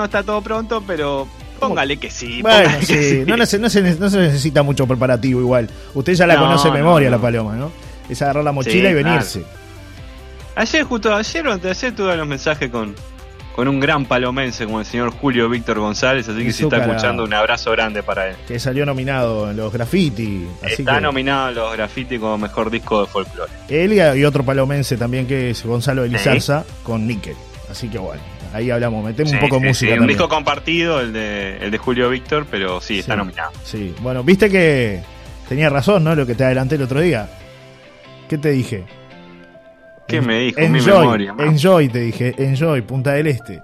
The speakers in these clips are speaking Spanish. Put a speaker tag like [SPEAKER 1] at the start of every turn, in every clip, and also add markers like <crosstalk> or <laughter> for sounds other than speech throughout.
[SPEAKER 1] no está todo pronto, pero póngale que sí.
[SPEAKER 2] Bueno,
[SPEAKER 1] póngale que
[SPEAKER 2] sí, no, se, no, se, no se necesita mucho preparativo igual. Usted ya la
[SPEAKER 1] No,
[SPEAKER 2] conoce de memoria, la paloma, ¿no? Es agarrar la mochila
[SPEAKER 1] Sí,
[SPEAKER 2] y venirse.
[SPEAKER 1] Ayer, justo ayer o ayer, tuve los mensajes con, con un gran palomense como el señor Julio Víctor González, así que si está escuchando, un abrazo grande para él.
[SPEAKER 2] Que salió nominado en los graffiti. Así
[SPEAKER 1] Está
[SPEAKER 2] que
[SPEAKER 1] nominado a los graffiti como mejor disco de folclore.
[SPEAKER 2] él y, otro palomense también que es Gonzalo Elizarza con Níquel. Así que bueno, ahí hablamos, metemos un poco de
[SPEAKER 1] sí,
[SPEAKER 2] música
[SPEAKER 1] sí, Un
[SPEAKER 2] también.
[SPEAKER 1] disco compartido, el de, el de Julio Víctor, pero sí, está nominado.
[SPEAKER 2] Sí, bueno, viste que tenía razón, ¿no? Lo que te adelanté el otro día. ¿Qué te dije?
[SPEAKER 1] ¿Qué me dijo? Mi
[SPEAKER 2] Enjoy,
[SPEAKER 1] memoria. ma.
[SPEAKER 2] enjoy, te dije, enjoy, Punta del Este.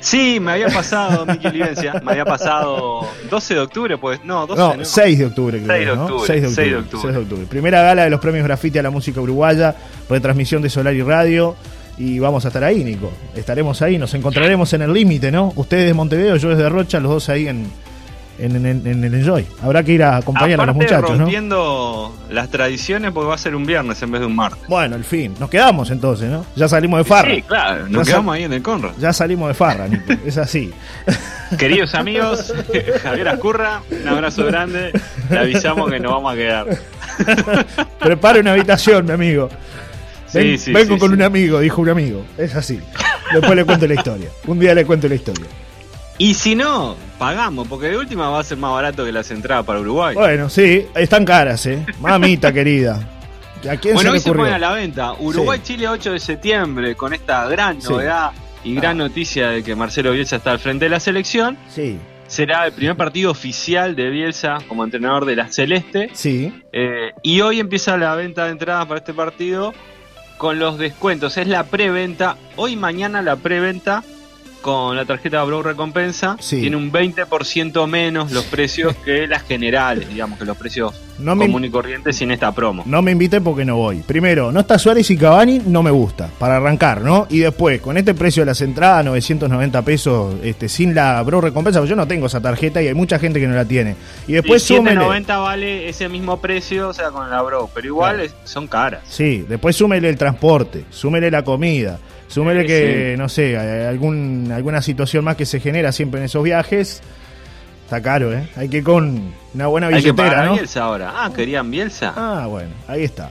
[SPEAKER 1] Sí, me había pasado, Miki Livencia, me había pasado 12 de octubre, pues, no, 12
[SPEAKER 2] No,
[SPEAKER 1] no.
[SPEAKER 2] 6 de octubre, creo.
[SPEAKER 1] 6 de
[SPEAKER 2] ¿no?
[SPEAKER 1] octubre,
[SPEAKER 2] 6 de
[SPEAKER 1] 6 de
[SPEAKER 2] octubre,
[SPEAKER 1] octubre.
[SPEAKER 2] 6 de octubre. Primera gala de los premios Graffiti a la música uruguaya, retransmisión de Solar y Radio. Y vamos a estar ahí, Nico. Estaremos ahí, nos encontraremos en el límite, ¿no? Ustedes de Montevideo, yo desde Rocha, los dos ahí en, en, en- en el Enjoy. Habrá que ir a acompañar a los muchachos, ¿no?
[SPEAKER 1] rompiendo las tradiciones porque va a ser un viernes en vez de un martes.
[SPEAKER 2] Bueno, al fin. Nos quedamos entonces, ¿no? Ya salimos de farra.
[SPEAKER 1] Sí, claro,
[SPEAKER 2] Ya
[SPEAKER 1] nos
[SPEAKER 2] sa-
[SPEAKER 1] quedamos ahí en el Conrad.
[SPEAKER 2] Ya salimos de farra, Nico. <laughs> Es así.
[SPEAKER 1] Queridos amigos, <laughs> Javier Ascurra, un abrazo grande. Le avisamos que nos vamos a quedar. <laughs>
[SPEAKER 2] Prepare una habitación, mi amigo.
[SPEAKER 1] Sí,
[SPEAKER 2] Ven-
[SPEAKER 1] sí,
[SPEAKER 2] vengo
[SPEAKER 1] sí,
[SPEAKER 2] con un amigo, dijo un amigo. Es así. Después le cuento la historia. Un día le cuento la historia.
[SPEAKER 1] Y si no, pagamos, porque de última va a ser más barato que las entradas para Uruguay.
[SPEAKER 2] Bueno, sí, están caras, ¿eh? Mamita querida. ¿A quién
[SPEAKER 1] Bueno,
[SPEAKER 2] se
[SPEAKER 1] hoy se pone a la venta Uruguay-Chile 8 de septiembre con esta gran novedad y gran
[SPEAKER 2] Ah.
[SPEAKER 1] noticia de que Marcelo Bielsa está al frente de la selección.
[SPEAKER 2] Sí,
[SPEAKER 1] Será el primer partido oficial de Bielsa como entrenador de la Celeste.
[SPEAKER 2] sí.
[SPEAKER 1] Eh, y hoy empieza la venta de entradas para este partido con los descuentos. Es la preventa. Hoy y mañana la preventa con la tarjeta Bro Recompensa.
[SPEAKER 2] Sí.
[SPEAKER 1] Tiene un 20% menos los precios <laughs> que las generales, digamos que los precios
[SPEAKER 2] No me,
[SPEAKER 1] común y corrientes sin esta promo.
[SPEAKER 2] no me invite porque no voy. Primero, no está Suárez y Cavani, no me gusta. Para arrancar, ¿no? Y después, con este precio de las entradas, 990 pesos, este, sin la Bro Recompensa, porque yo no tengo esa tarjeta y hay mucha gente que no la tiene. Y después
[SPEAKER 1] y
[SPEAKER 2] súmele.
[SPEAKER 1] 7.90 vale ese mismo precio, o sea, con la Bro, pero igual
[SPEAKER 2] Claro.
[SPEAKER 1] es- son caras.
[SPEAKER 2] Sí, después súmele el transporte, súmele la comida, súmele que, no sé, algún, alguna situación más que se genera siempre en esos viajes. Está caro, ¿eh? Hay que ir con una buena
[SPEAKER 1] Hay que pagar
[SPEAKER 2] billetera,
[SPEAKER 1] a
[SPEAKER 2] ¿no?
[SPEAKER 1] Bielsa ahora. Ah, querían Bielsa.
[SPEAKER 2] Ah, bueno, ahí está.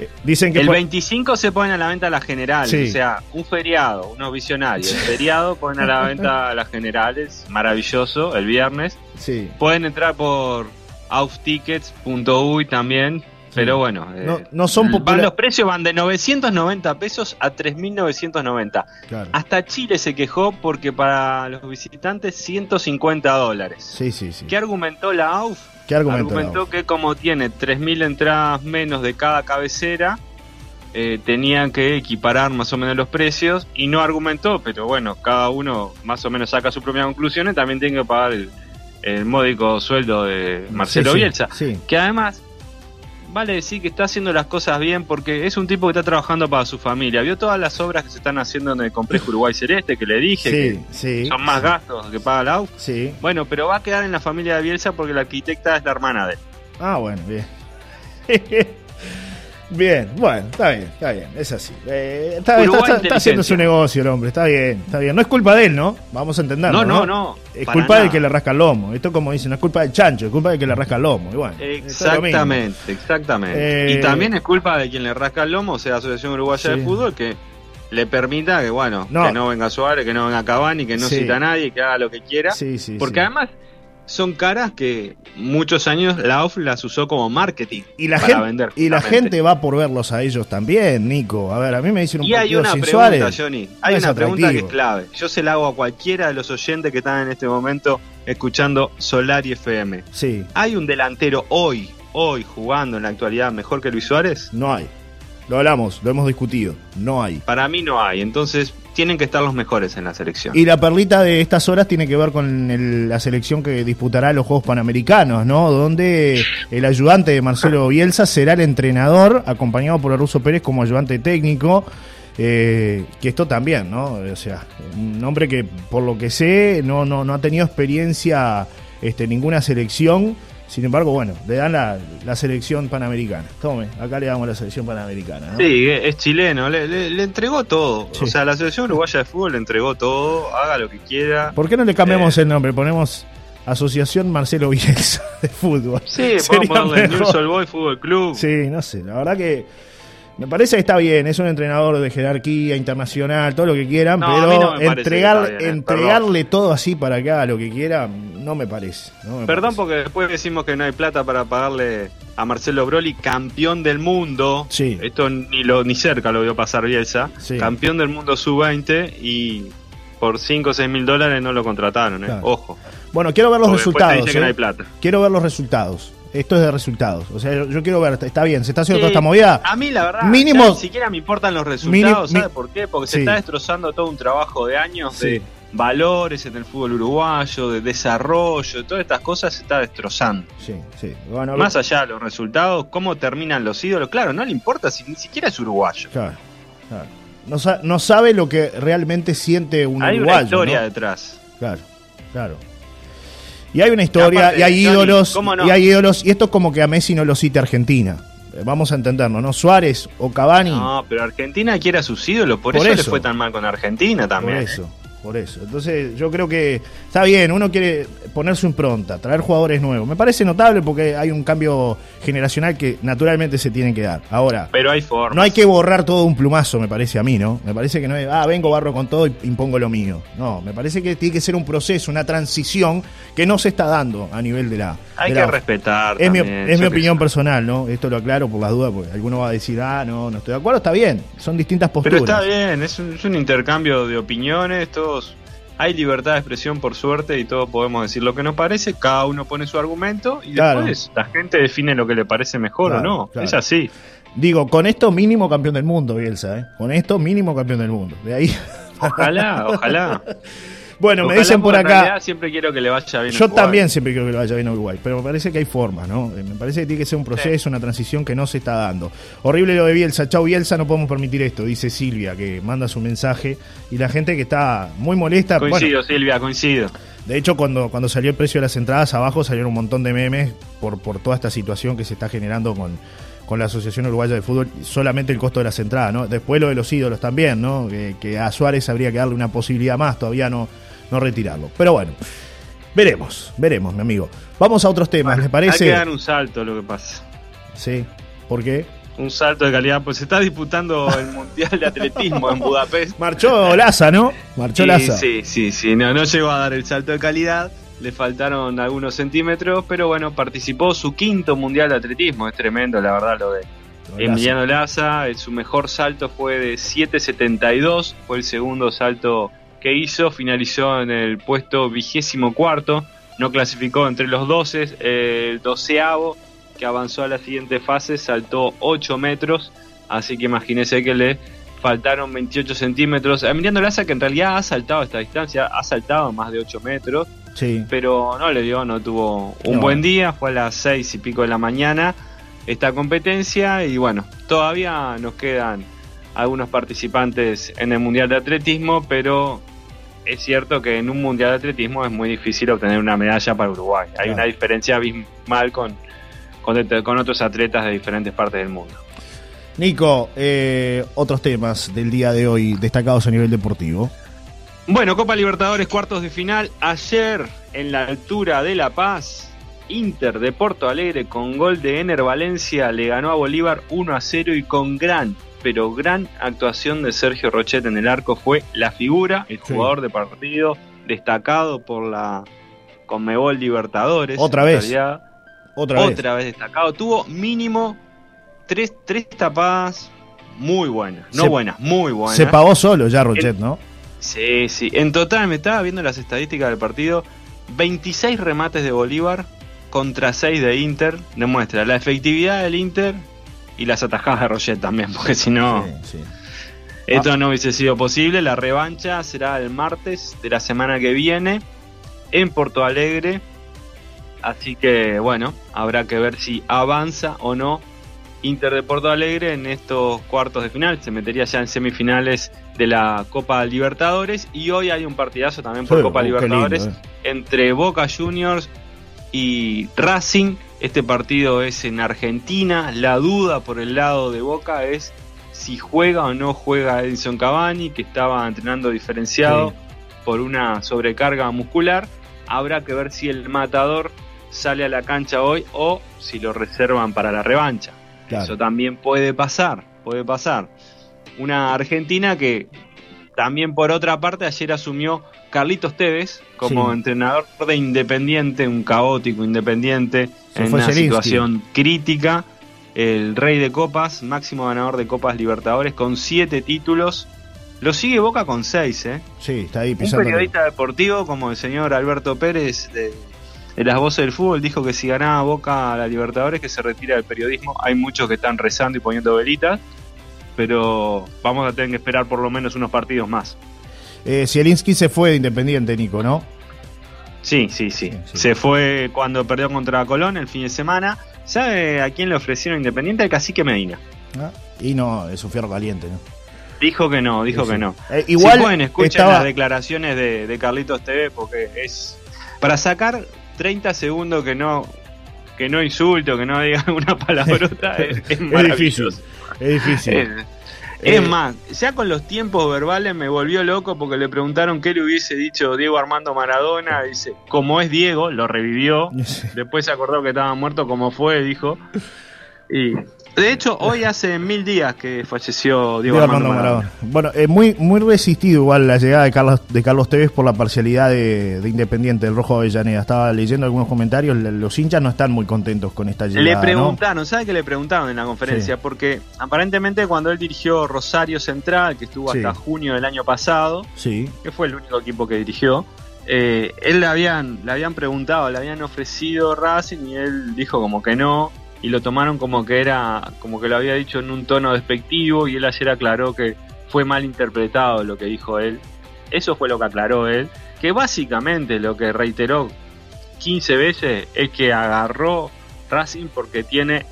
[SPEAKER 2] Eh, dicen que...
[SPEAKER 1] El
[SPEAKER 2] por-
[SPEAKER 1] 25 se ponen a la venta las generales,
[SPEAKER 2] Sí.
[SPEAKER 1] o sea, un feriado, unos visionarios. El feriado ponen a la venta <laughs> las generales, maravilloso, el viernes.
[SPEAKER 2] Sí.
[SPEAKER 1] Pueden entrar por auftickets.uy también, pero bueno. eh,
[SPEAKER 2] No- no son
[SPEAKER 1] van-
[SPEAKER 2] popula-
[SPEAKER 1] Los precios van de 990 pesos a 3.990.
[SPEAKER 2] Claro.
[SPEAKER 1] Hasta Chile se quejó porque para los visitantes 150 dólares.
[SPEAKER 2] Sí, sí, sí.
[SPEAKER 1] ¿Qué argumentó la AUF?
[SPEAKER 2] ¿Qué argumento?
[SPEAKER 1] argumentó que como tiene 3.000 entradas menos de cada cabecera, eh, tenían que equiparar más o menos los precios y no argumentó, pero bueno, cada uno más o menos saca sus propias conclusiones, también tiene que pagar el, el módico sueldo de Marcelo
[SPEAKER 2] Sí, sí,
[SPEAKER 1] Bielsa,
[SPEAKER 2] Sí.
[SPEAKER 1] que además vale decir que está haciendo las cosas bien porque es un tipo que está trabajando para su familia. Vio todas las obras que se están haciendo en el complejo Uruguay Celeste, que le dije,
[SPEAKER 2] Sí, sí.
[SPEAKER 1] que son más gastos que paga la.
[SPEAKER 2] Sí.
[SPEAKER 1] Bueno, pero va a quedar en la familia de Bielsa porque la arquitecta es la hermana de él.
[SPEAKER 2] Ah, bueno, bien. <laughs> bien, bueno, está bien, está bien, es así. Eh, está, está- está- haciendo su negocio el hombre, está bien, está bien. No es culpa de él, ¿no? Vamos a entenderlo.
[SPEAKER 1] No, no, no.
[SPEAKER 2] Es culpa del
[SPEAKER 1] nada.
[SPEAKER 2] que le rasca el lomo. Esto, como dicen, no es culpa del chancho, es culpa del que le rasca el lomo. Y bueno.
[SPEAKER 1] Exactamente, exactamente.
[SPEAKER 2] Eh,
[SPEAKER 1] y también es culpa de quien le rasca el lomo, o sea, Asociación Uruguaya
[SPEAKER 2] Sí.
[SPEAKER 1] de Fútbol, que le permita que, bueno,
[SPEAKER 2] No.
[SPEAKER 1] que no venga Suárez, que no venga Cavani, que no
[SPEAKER 2] Sí.
[SPEAKER 1] cita a nadie, que haga lo que quiera.
[SPEAKER 2] Sí, sí,
[SPEAKER 1] porque además son caras que muchos años la OF las usó como marketing
[SPEAKER 2] Y la,
[SPEAKER 1] para
[SPEAKER 2] gente,
[SPEAKER 1] vender.
[SPEAKER 2] y la gente va por verlos a ellos también, Nico. A ver, a mí me dicen un
[SPEAKER 1] Y hay
[SPEAKER 2] partido
[SPEAKER 1] una
[SPEAKER 2] sin
[SPEAKER 1] pregunta,
[SPEAKER 2] Suárez.
[SPEAKER 1] Johnny. Hay
[SPEAKER 2] no
[SPEAKER 1] una pregunta que es clave. Yo se la hago a cualquiera de los oyentes que están en este momento escuchando Solar y FM.
[SPEAKER 2] Sí,
[SPEAKER 1] ¿Hay un delantero hoy, hoy jugando en la actualidad mejor que Luis Suárez?
[SPEAKER 2] no hay. Lo hablamos, lo hemos discutido. No hay.
[SPEAKER 1] Para mí no hay. Entonces tienen que estar los mejores en la selección.
[SPEAKER 2] Y la perlita de estas horas tiene que ver con el- la selección que disputará los Juegos Panamericanos, ¿no? Donde el ayudante de Marcelo Bielsa será el entrenador, acompañado por el Ruso Pérez como ayudante técnico. eh, que esto también, ¿no? O sea, un hombre que, por lo que sé, no, no, no ha tenido experiencia este, ninguna selección. Sin embargo, bueno, le dan la, la selección panamericana. Tome, acá le damos la selección panamericana. ¿no?
[SPEAKER 1] Sí, es chileno, le, le- le entregó todo.
[SPEAKER 2] Sí.
[SPEAKER 1] O sea, la selección uruguaya de fútbol le entregó todo, haga lo que quiera.
[SPEAKER 2] ¿Por qué no le cambiamos
[SPEAKER 1] Eh.
[SPEAKER 2] el nombre? Ponemos Asociación Marcelo Bielsa de Fútbol.
[SPEAKER 1] Sí, podemos ponerle All Boy Fútbol Club.
[SPEAKER 2] Sí, no sé, la verdad que me parece que está bien, es un entrenador de jerarquía internacional, todo lo que quieran,
[SPEAKER 1] No,
[SPEAKER 2] pero
[SPEAKER 1] no
[SPEAKER 2] entregar,
[SPEAKER 1] bien, eh,
[SPEAKER 2] entregarle todo así para haga lo que quiera, no me parece. no me
[SPEAKER 1] Perdón
[SPEAKER 2] parece.
[SPEAKER 1] porque después decimos que no hay plata para pagarle a Marcelo Broly, campeón del mundo.
[SPEAKER 2] Sí.
[SPEAKER 1] Esto ni lo ni cerca lo vio pasar Bielsa.
[SPEAKER 2] Sí.
[SPEAKER 1] Campeón del mundo sub-20 y por 5 o 6 mil dólares no lo contrataron. eh.
[SPEAKER 2] Claro.
[SPEAKER 1] Ojo.
[SPEAKER 2] Bueno, quiero ver los
[SPEAKER 1] Porque
[SPEAKER 2] resultados.
[SPEAKER 1] dice que no
[SPEAKER 2] eh.
[SPEAKER 1] hay plata.
[SPEAKER 2] Quiero ver los resultados. Esto es de resultados. O sea, yo, yo quiero ver, está bien, se está haciendo toda esta movida.
[SPEAKER 1] A mí la verdad,
[SPEAKER 2] Mínimo-
[SPEAKER 1] ya ni siquiera me importan los resultados, ¿sabe por qué? Porque
[SPEAKER 2] Sí.
[SPEAKER 1] se está destrozando todo un trabajo de años
[SPEAKER 2] Sí.
[SPEAKER 1] de valores en el fútbol uruguayo, de desarrollo, todas estas cosas se está destrozando.
[SPEAKER 2] Sí, sí. Bueno,
[SPEAKER 1] Más allá de los resultados, cómo terminan los ídolos, claro, no le importa si ni siquiera es uruguayo.
[SPEAKER 2] claro, claro. No, sa- no sabe lo que realmente siente un
[SPEAKER 1] Hay
[SPEAKER 2] uruguayo.
[SPEAKER 1] una historia
[SPEAKER 2] ¿no?
[SPEAKER 1] detrás.
[SPEAKER 2] Claro, claro. Y hay una historia,
[SPEAKER 1] Aparte,
[SPEAKER 2] y hay
[SPEAKER 1] Johnny,
[SPEAKER 2] ídolos,
[SPEAKER 1] ¿cómo no?
[SPEAKER 2] y hay ídolos, y esto es como que a Messi no lo cita Argentina. Eh, Vamos a entenderlo, ¿no? Suárez o Cavani,
[SPEAKER 1] No, pero Argentina quiere a sus ídolos, por,
[SPEAKER 2] Por
[SPEAKER 1] eso, le
[SPEAKER 2] eso.
[SPEAKER 1] fue tan mal con Argentina
[SPEAKER 2] por
[SPEAKER 1] también.
[SPEAKER 2] eso, por eso. Entonces, yo creo que está bien, uno quiere poner su impronta, traer jugadores nuevos. Me parece notable porque hay un cambio generacional que naturalmente se tiene que dar. Ahora,
[SPEAKER 1] Pero hay formas.
[SPEAKER 2] no hay que borrar todo un plumazo, me parece a mí, ¿no? Me parece que no es, ah, vengo, barro con todo y impongo lo mío. No, me parece que tiene que ser un proceso, una transición que no se está dando a nivel de la.
[SPEAKER 1] Hay
[SPEAKER 2] de
[SPEAKER 1] que
[SPEAKER 2] la-
[SPEAKER 1] respetar.
[SPEAKER 2] Es mi, es opinión personal, ¿no? Esto lo aclaro por las dudas, porque alguno va a decir, ah, no, no estoy de acuerdo, está bien, son distintas
[SPEAKER 1] Pero
[SPEAKER 2] posturas.
[SPEAKER 1] está bien, es un, es un intercambio de opiniones, hay libertad de expresión por suerte y todos podemos decir lo que nos parece, cada uno pone su argumento y
[SPEAKER 2] Claro.
[SPEAKER 1] después la gente define lo que le parece mejor
[SPEAKER 2] Claro,
[SPEAKER 1] o no.
[SPEAKER 2] claro.
[SPEAKER 1] Es así.
[SPEAKER 2] Digo, con esto mínimo campeón del mundo, Bielsa, ¿eh? Con esto mínimo campeón del mundo. De ahí. <laughs>
[SPEAKER 1] Ojalá, ojalá. <laughs>
[SPEAKER 2] bueno, me dicen por acá.
[SPEAKER 1] realidad siempre quiero que le vaya bien.
[SPEAKER 2] Yo
[SPEAKER 1] Uruguay.
[SPEAKER 2] también siempre quiero que le vaya bien a Uruguay, pero me parece que hay formas, ¿no? Eh, Me parece que tiene que ser un proceso, una transición que no se está dando. Horrible lo de Bielsa, chau Bielsa, no podemos permitir esto, dice Silvia, que manda su mensaje, y la gente que está muy molesta. bueno,
[SPEAKER 1] Coincido, Silvia, coincido.
[SPEAKER 2] de hecho, cuando, cuando salió el precio de las entradas, abajo salieron un montón de memes por, por toda esta situación que se está generando con, con la Asociación Uruguaya de Fútbol, solamente el costo de las entradas, ¿no? Después lo de los ídolos también, ¿no? Que, que a Suárez habría que darle una posibilidad más, todavía no, no retirarlo. Pero bueno, veremos, veremos, mi amigo. Vamos a otros temas, ¿les
[SPEAKER 1] Hay
[SPEAKER 2] parece?
[SPEAKER 1] que dar un salto, lo que pasa.
[SPEAKER 2] Sí, ¿por qué?
[SPEAKER 1] Un salto de calidad, pues se está disputando el <laughs> Mundial de Atletismo en Budapest.
[SPEAKER 2] Marchó Laza, ¿no? Marchó
[SPEAKER 1] Sí,
[SPEAKER 2] Laza.
[SPEAKER 1] Sí, sí, sí, no, no llegó a dar el salto de calidad, le faltaron algunos centímetros, pero bueno, participó su quinto mundial de atletismo, es tremendo la verdad lo de. Emiliano Laza, eh, su mejor salto fue de 7.72, fue el segundo salto que hizo, finalizó en el puesto vigésimo cuarto, no clasificó entre los 12, eh, el doceavo que avanzó a la siguiente fase saltó 8 metros, así que imagínese que le faltaron 28 centímetros. Emiliano Laza que en realidad ha saltado esta distancia, ha saltado más de 8 metros,
[SPEAKER 2] Sí.
[SPEAKER 1] pero no le dio, no tuvo un
[SPEAKER 2] No.
[SPEAKER 1] buen día, fue a las seis y pico de la mañana esta competencia y bueno, todavía nos quedan algunos participantes en el Mundial de Atletismo, pero es cierto que en un Mundial de Atletismo es muy difícil obtener una medalla para Uruguay. Hay
[SPEAKER 2] Claro.
[SPEAKER 1] una diferencia abismal con, con, con otros atletas de diferentes partes del mundo.
[SPEAKER 2] Nico, eh, otros temas del día de hoy destacados a nivel deportivo.
[SPEAKER 1] Bueno, Copa Libertadores, cuartos de final. Ayer, en la altura de La Paz, Inter de Porto Alegre con gol de Ener Valencia le ganó a Bolívar 1 a 0 y con gran, pero gran actuación de Sergio Rochet en el arco fue la figura, el
[SPEAKER 2] Sí.
[SPEAKER 1] jugador de partido destacado por la Conmebol Libertadores.
[SPEAKER 2] Otra vez.
[SPEAKER 1] realidad.
[SPEAKER 2] Otra, vez.
[SPEAKER 1] Otra vez destacado. Tuvo mínimo tres, tres tapadas muy buenas. No
[SPEAKER 2] Se-
[SPEAKER 1] buenas, muy buenas.
[SPEAKER 2] Se pagó solo ya Rochet, ¿no?
[SPEAKER 1] Sí, sí. En total, me estaba viendo las estadísticas del partido. 26 remates de Bolívar contra 6 de Inter. Demuestra la efectividad del Inter y las atajadas de Roget también, <laughs> porque si no,
[SPEAKER 2] Sí, sí.
[SPEAKER 1] esto no hubiese sido posible. La revancha será el martes de la semana que viene en Porto Alegre. Así que, bueno, habrá que ver si avanza o no Inter de Porto Alegre en estos cuartos de final. Se metería ya en semifinales de la Copa Libertadores. Y hoy hay un partidazo también por
[SPEAKER 2] Sí,
[SPEAKER 1] Copa
[SPEAKER 2] lindo,
[SPEAKER 1] Libertadores
[SPEAKER 2] eh.
[SPEAKER 1] entre Boca Juniors y Racing. Este partido es en Argentina. La duda por el lado de Boca es si juega o no juega Edison Cavani, que estaba entrenando diferenciado por una sobrecarga muscular. Habrá que ver si el matador sale a la cancha hoy o si lo reservan para la revancha. Eso también puede pasar, puede pasar. Una Argentina que también por otra parte ayer asumió Carlitos Tevez como entrenador de Independiente, un caótico Independiente en una situación crítica. El rey de copas, máximo ganador de copas Libertadores con siete títulos. Lo sigue Boca con seis, ¿eh?
[SPEAKER 2] Sí, está ahí
[SPEAKER 1] pisando. Un periodista deportivo como el señor Alberto Pérez de, de las voces del fútbol dijo que si ganaba Boca a la Libertadores que se retira del periodismo. Hay muchos que están rezando y poniendo velitas, pero vamos a tener que esperar por lo menos unos partidos más.
[SPEAKER 2] Eh, se fue de Independiente, Nico, ¿no?
[SPEAKER 1] Sí, sí, sí, Se fue cuando perdió contra Colón el fin de semana. ¿Sabe a quién le ofrecieron Independiente? Al cacique Medina.
[SPEAKER 2] Ah, y no, es un fierro caliente, ¿no?
[SPEAKER 1] Dijo que no, dijo que no. Eh, igual si pueden escuchar las declaraciones de, de Carlitos TV porque es para sacar 30 segundos que no que no insulto, que no diga <laughs> una palabrota, es, es,
[SPEAKER 2] difícil. Es difícil.
[SPEAKER 1] Es, eh, más, ya con los tiempos verbales me volvió loco porque le preguntaron qué le hubiese dicho Diego Armando Maradona. Dice, como es Diego, lo revivió. <laughs> Después se acordó que estaba muerto, como fue, dijo. Y de hecho, hoy hace mil días que falleció Diego, Armando, Maradona.
[SPEAKER 2] Bueno, es muy, muy resistido igual la llegada de Carlos, de Carlos Tevez por la parcialidad de, Independiente, del Rojo Avellaneda. Estaba leyendo algunos comentarios, los hinchas no están muy contentos con esta llegada.
[SPEAKER 1] Le preguntaron, ¿sabe qué le preguntaron en la conferencia? Porque aparentemente cuando él dirigió Rosario Central, que estuvo hasta junio del año pasado,
[SPEAKER 2] sí.
[SPEAKER 1] que fue el único equipo que dirigió, eh, él le habían, le habían preguntado, le habían ofrecido Racing y él dijo como que no y lo tomaron como que era, como que lo había dicho en un tono despectivo y él ayer aclaró que fue mal interpretado lo que dijo él. Eso fue lo que aclaró él, que básicamente lo que reiteró 15 veces es que agarró Racing porque tiene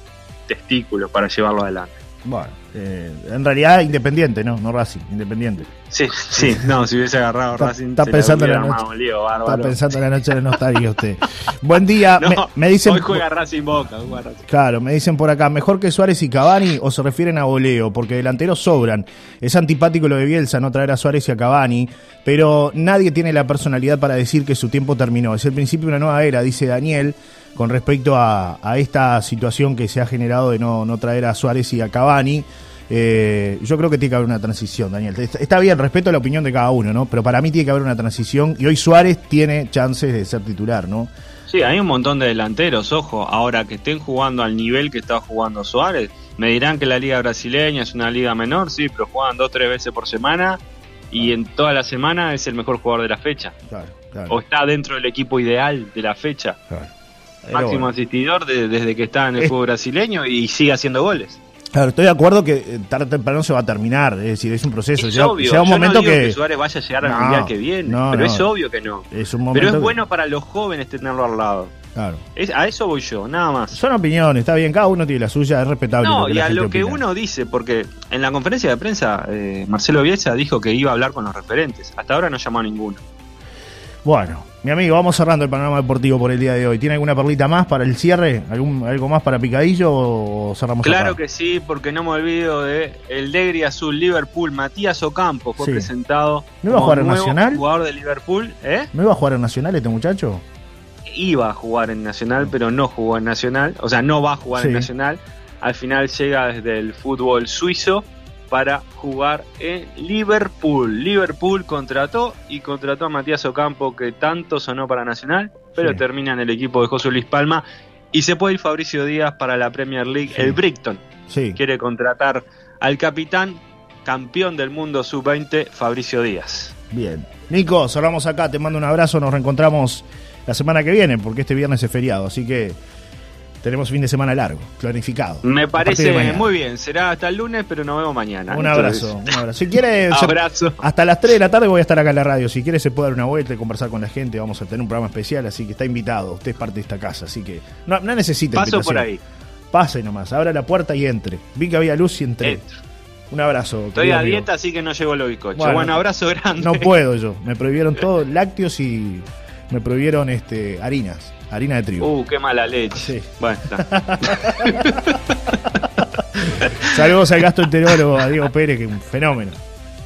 [SPEAKER 1] testículos para llevarlo adelante.
[SPEAKER 2] Bueno, eh, en realidad independiente, ¿no? No Racing, independiente.
[SPEAKER 1] Sí, sí, no, si hubiese agarrado Racing.
[SPEAKER 2] Está, pensando, en la noche, está pensando en la noche de nostalgia usted. <laughs> Buen día, me, dicen.
[SPEAKER 1] Hoy juega Racing Boca,
[SPEAKER 2] Claro, me dicen por acá, mejor que Suárez y Cavani o se refieren a Boleo, porque delanteros sobran. Es antipático lo de Bielsa, no traer a Suárez y a Cavani, pero nadie tiene la personalidad para decir que su tiempo terminó. Es el principio de una nueva era, dice Daniel con respecto a, esta situación que se ha generado de no, no traer a Suárez y a Cavani. Eh, yo creo que tiene que haber una transición, Daniel. Está bien, respeto la opinión de cada uno, ¿no? Pero para mí tiene que haber una transición y hoy Suárez tiene chances de ser titular, ¿no?
[SPEAKER 1] Sí, hay un montón de delanteros, ojo, ahora que estén jugando al nivel que está jugando Suárez, me dirán que la liga brasileña es una liga menor, sí, pero juegan dos o tres veces por semana y en toda la semana es el mejor jugador de la fecha. Claro, claro. O está dentro del equipo ideal de la fecha. Claro. Máximo asistidor desde que está en el fútbol brasileño y sigue haciendo goles.
[SPEAKER 2] Claro, estoy de acuerdo que eh, tarde o temprano se va a terminar, es decir, es un proceso.
[SPEAKER 1] Es obvio. un momento que... Suárez vaya a llegar al mundial que viene, pero es obvio que no. pero es bueno para los jóvenes tenerlo al lado. Claro. a eso voy yo, nada más.
[SPEAKER 2] Son opiniones, está bien, cada uno tiene la suya, es respetable.
[SPEAKER 1] No, y a lo que uno dice, porque en la conferencia de prensa eh, Marcelo Bielsa dijo que iba a hablar con los referentes. Hasta ahora no llamó a ninguno.
[SPEAKER 2] Bueno, mi amigo, vamos cerrando el panorama deportivo por el día de hoy. ¿Tiene alguna perlita más para el cierre? ¿Algún, ¿Algo más para Picadillo o cerramos
[SPEAKER 1] Claro que sí, porque no me olvido de el Degri Azul Liverpool. Matías Ocampo fue presentado
[SPEAKER 2] ¿No iba a jugar en Nacional?
[SPEAKER 1] jugador de Liverpool. ¿eh?
[SPEAKER 2] ¿No iba a jugar en Nacional este muchacho?
[SPEAKER 1] Iba a jugar en Nacional, pero no jugó en Nacional. O sea, no va a jugar en Nacional. Al final llega desde el fútbol suizo para jugar en Liverpool. Liverpool contrató y contrató a Matías Ocampo, que tanto sonó para Nacional, pero termina en el equipo de José Luis Palma. Y se puede ir Fabricio Díaz para la Premier League. El Brighton quiere contratar al capitán, campeón del mundo sub-20, Fabricio Díaz.
[SPEAKER 2] Bien. Nico, cerramos acá, te mando un abrazo, nos reencontramos la semana que viene, porque este viernes es feriado, así que tenemos fin de semana largo, clarificado.
[SPEAKER 1] Me parece muy bien. Será hasta el lunes, pero nos vemos mañana.
[SPEAKER 2] Un abrazo, un abrazo. Si quiere, <laughs> hasta las 3 de la tarde voy a estar acá en la radio. Si quiere, se puede dar una vuelta y conversar con la gente. Vamos a tener un programa especial, así que está invitado. Usted es parte de esta casa, así que no, no necesita.
[SPEAKER 1] Paso por ahí.
[SPEAKER 2] Pase nomás, abra la puerta y entre. Vi que había luz y entré. Un abrazo.
[SPEAKER 1] Estoy a dieta, así que no llevo los bizcochos. Bueno, abrazo grande.
[SPEAKER 2] No puedo yo. Me prohibieron todo, lácteos y me prohibieron este harinas, harina de trigo.
[SPEAKER 1] Uh, qué mala leche.
[SPEAKER 2] Sí.
[SPEAKER 1] Bueno, está. <laughs>
[SPEAKER 2] Saludos al gastroenterólogo, a Diego Pérez, que es un fenómeno.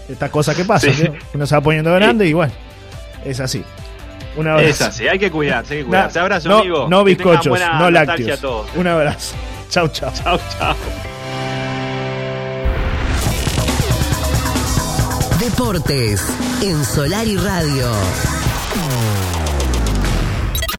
[SPEAKER 2] Estas cosas que pasan,
[SPEAKER 1] Sí.
[SPEAKER 2] ¿no? uno se va poniendo grande y bueno, es así. Un abrazo.
[SPEAKER 1] es así, hay que cuidarse, hay que cuidarse.
[SPEAKER 2] Na-
[SPEAKER 1] Abrazo,
[SPEAKER 2] no,
[SPEAKER 1] amigo.
[SPEAKER 2] No bizcochos, no lácteos.
[SPEAKER 1] a todos.
[SPEAKER 2] Un abrazo. <laughs> Chau, chau.
[SPEAKER 1] Chao, chao.
[SPEAKER 3] Deportes en Solar y Radio.